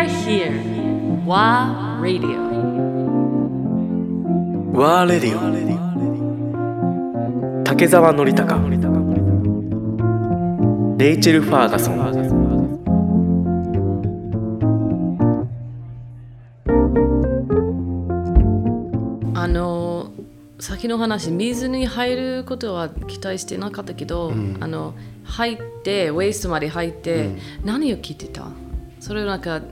are here. WA Radio. ワーレディオ竹澤典孝レイチェル・ファーガソンあの先の話水に入ることは期待してなかったけど、あの入ってウェイストまで入って、何を聞いてた？それなんか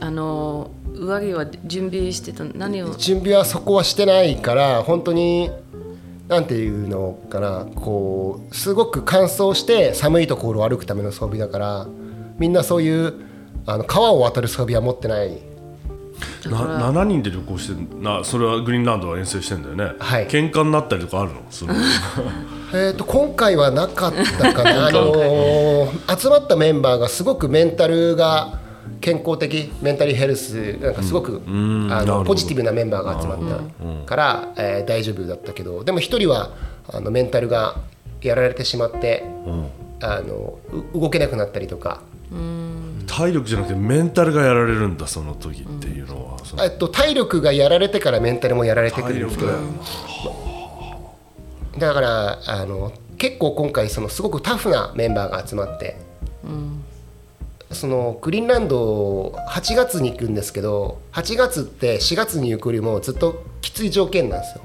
あの上着は準備してた？何を？準備はそこはしてないから本当になんていうのかなこうすごく乾燥して寒いところを歩くための装備だからみんなそういうあの川を渡る装備は持ってない。な7人で旅行してなそれはグリーンランドは遠征してんだよね、はい。喧嘩になったりとかあるの？その えー、と今回はなかったかな、あのー集まったメンバーがすごくメンタルが健康的メンタルヘルスなんかすごく、あのポジティブなメンバーが集まったから、えー大丈夫だったけどでも一人はあのメンタルがやられてしまって、あのう動けなくなったりとか、体力じゃなくてメンタルがやられるんだその時っていうのは、えっと、体力がやられてからメンタルもやられてくるんですけど。だからあの結構今回そのすごくタフなメンバーが集まって、そのグリーンランド8月に行くんですけど8月って4月に行くよりもずっときつい条件なんですよ。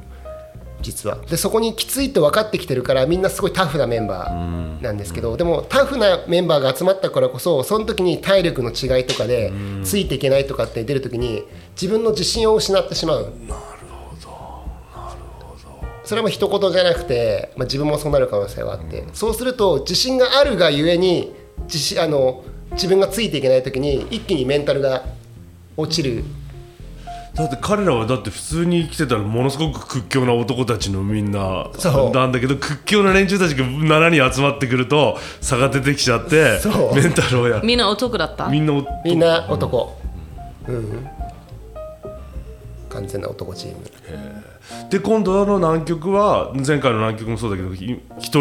実は。でそこにきついと分かってきてるからみんなすごいタフなメンバーなんですけど、でもタフなメンバーが集まったからこそその時に体力の違いとかでついていけないとかって出る時に自分の自信を失ってしまう。それも一言じゃなくて、まあ、自分もそうなる可能性はあって、そうすると自信があるがゆえに自信あの自分がついていけない時に一気にメンタルが落ちる。だって彼らはだって普通に生きてたらものすごく屈強な男たちのみんなそう。なんだけど屈強な連中たちが7人集まってくると差が出てきちゃってそう。メンタルをやみんな男だった。みんなみんな男、うん。完全な男チーム。で今度の南極は前回の南極もそうだけど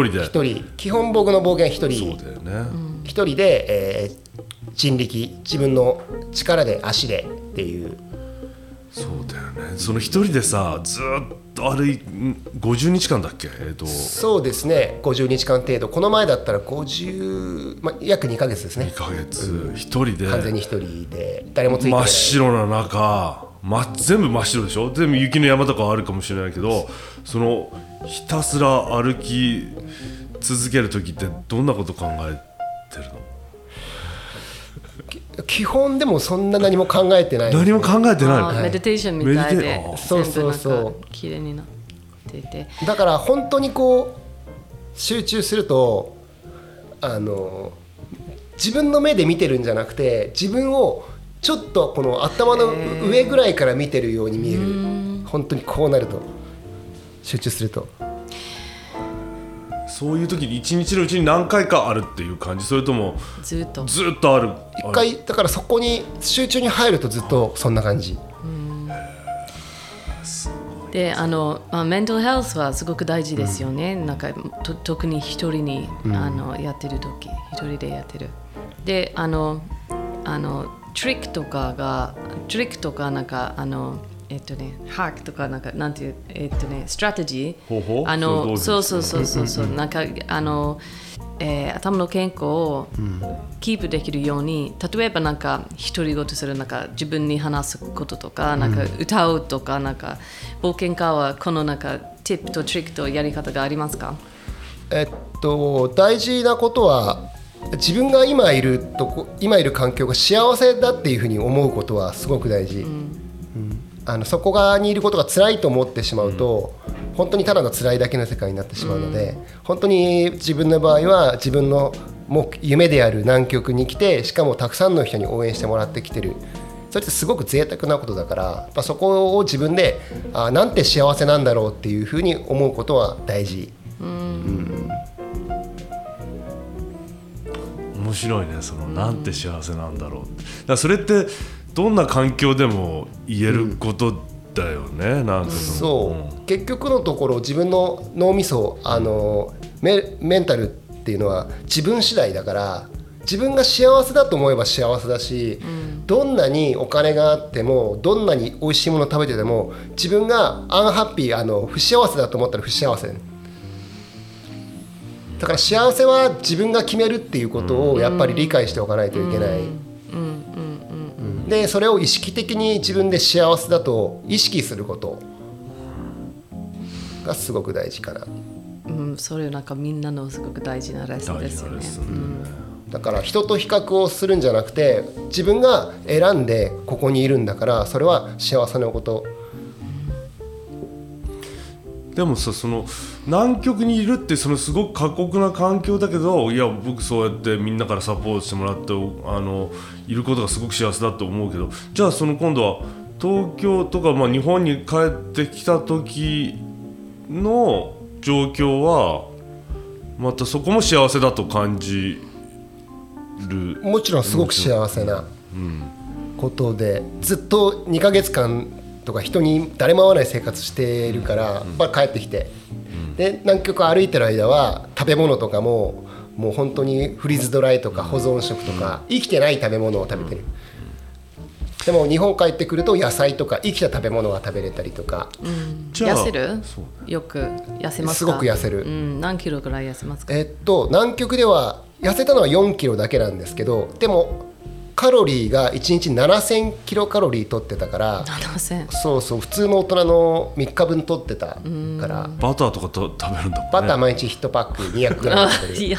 人で。一人。基本僕の冒険一そう人だよね、一人で、えー人力自分の力で足でっていう。そうだよね。その一人でさずーっと歩いん50日間だっけ？えっ、と。そうですね。50日間程度。この前だったら50、まあ、約2ヶ月です2ねヶ月。一人で。完全に一人で。誰もついてない。真っ白な中、ま、全部真っ白でしょ？全部雪の山とかはあるかもしれないけどそのひたすら歩き続ける時ってどんなこと考えてるの？基本でもそんな何も考えてないね。何も考えてないメディテーションみたいでメディテあー。そうそうそうか綺麗になっていて。だから本当にこう集中するとあの自分の目で見てるんじゃなくて自分をちょっとこの頭の上ぐらいから見てるように見える。本当にこうなると。集中すると。そういう時に一日のうちに何回かあるっていう感じ？それともずっと。ずっとある？一回だからそこに集中に入るとずっとそんな感じ。であの、まあ、メンタルヘルスはすごく大事ですよね、なんかと特に一人に、あのやってる時一人でやってる。であのあのトリックとかがトリックとかなんかあのえっとねハックとかなんかなんていうえっとねストラテジー方法？あのそそううそうそうそう。そうなんかあの、えー頭の健康をキープできるように例えばなんか独り言するなんか自分に話すこととかなんか歌うとかなんか冒険家はこのなんかティップとトリックとやり方がありますか？えっと大事なことは自分が今いるとこ今いる環境が幸せだっていうふうに思うことはすごく大事、うん。あのそこがにいることが辛いと思ってしまうと、本当にただの辛いだけの世界になってしまうので、本当に自分の場合は自分の目夢である南極に来てしかもたくさんの人に応援してもらってきてる。それってすごく贅沢なことだからやっぱそこを自分であなんて幸せなんだろうっていうふうに思うことは大事。面白いねそのなんて幸せなんだろうだからそれってどんな環境でも言えることだよね、なんかその。そう、結局のところ自分の脳みそあのメメンタルっていうのは自分次第だから自分が幸せだと思えば幸せだし、どんなにお金があってもどんなに美味しいもの食べてても自分がアンハッピーあの不幸せだと思ったら不幸せだから幸せは自分が決めるっていうことをやっぱり理解しておかないといけない。でそれを意識的に自分で幸せだと意識すること。がすごく大事かな。うん、それなんかみんなのすごく大事なレッスンですよね。大事なレッス。ンだから人と比較をするんじゃなくて自分が選んでここにいるんだからそれは幸せなことでもさその南極にいるってそのすごく過酷な環境だけどいや僕そうやってみんなからサポートしてもらってあのいることがすごく幸せだと思うけどじゃあその今度は東京とか、まあ、日本に帰ってきた時の状況はまたそこも幸せだと感じる。もちろんすごく幸せなことでずっと2ヶ月間とか人に誰も会わない生活しているから、まあ、帰ってきて。で南極歩いてる間は食べ物とかももう本当にフリーズドライとか保存食とか生きてない食べ物を食べてる。でも日本帰ってくると野菜とか生きた食べ物が食べれたりとか。じゃあ痩せる？そう。よく痩せますか？すごく痩せる。うん、何キロぐらい痩せますか？えっと南極では痩せたのは4キロだけなんですけどでもカロリーが1日7000キロカロリー取ってたから7000そうそう普通の大人の3日分取ってたから。バターとかと食べるんだもんね。バター毎日1パック200グラあム 食べる。いや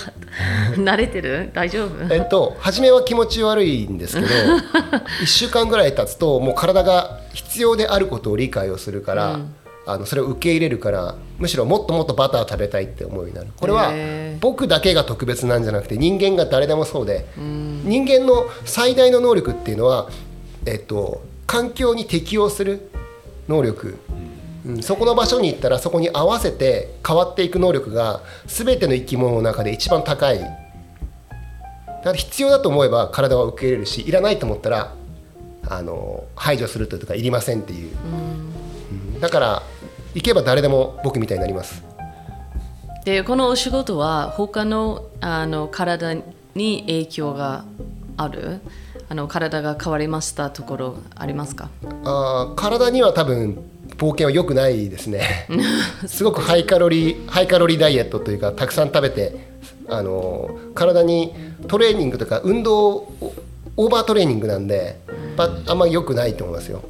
慣れてる？大丈夫？えっと初めは気持ち悪いんですけど 1週間ぐらい経つともう体が必要であることを理解をするから、あのそれを受け入れるからむしろもっともっとバター食べたいって思うようになる。これは僕だけが特別なんじゃなくて人間が誰でもそうで、人間の最大の能力っていうのは、えっと、環境に適応する能力、うん。そこの場所に行ったらそこに合わせて変わっていく能力が全ての生き物の中で一番高い。だから必要だと思えば体は受け入れるしいらないと思ったらあの排除するというかいりませんっていう、うん。だから行けば誰でも僕みたいになります。でこのお仕事は他のあの体に影響がある？あの体が変わりましたところありますか？あー体には多分冒険は良くないですね。すごくハイカロリーハイカロリーダイエットというかたくさん食べてあの体にトレーニングとか運動をオーバートレーニングなんで、まあんまり良くないと思いますよ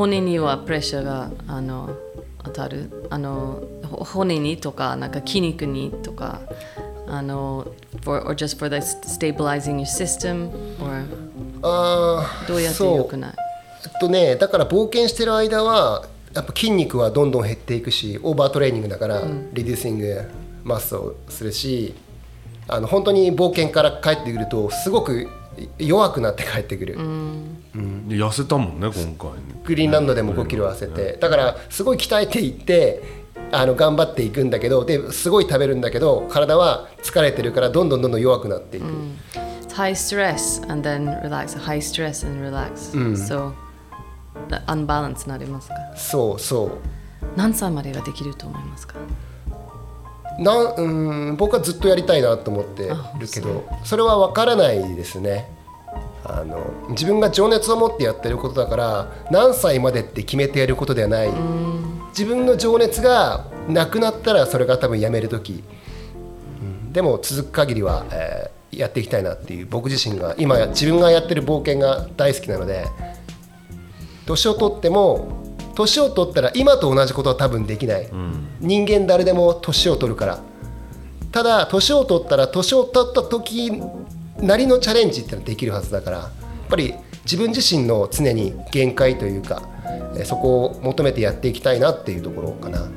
骨にはプレッシャーがあの当たる。あのほ骨にとかなんか筋肉にとかあの for, or just for the stabilizing your system or あーどうやってそう良くない？えっとねだから冒険してる間はやっぱ筋肉はどんどん減っていくしオーバートレーニングだから、リデューシングマッスルをするしあの本当に冒険から帰ってくるとすごく弱くなって帰ってくる、痩せたもんね今回。グリーンランドでも5キロ痩せて。だからすごい鍛えていってあの頑張っていくんだけどですごい食べるんだけど体は疲れてるからどんどんどんどん弱くなっていく、high stress and then relax. High stress and relax、so アンバランスになりますか？そうそう。何歳までができると思いますか？なんうん僕はずっとやりたいなと思ってるけどそれは分からないですね。あの自分が情熱を持ってやってることだから何歳までって決めてやることではない。自分の情熱がなくなったらそれが多分やめる時、うん。でも続く限りは、えーやっていきたいなっていう。僕自身が今自分がやってる冒険が大好きなので年を取っても年を取ったら今と同じことは多分できない、人間誰でも年を取るから。ただ年を取ったら年を取った時なりのチャレンジってのはできるはずだから。やっぱり自分自身の常に限界というかそこを求めてやっていきたいなっていうところかな。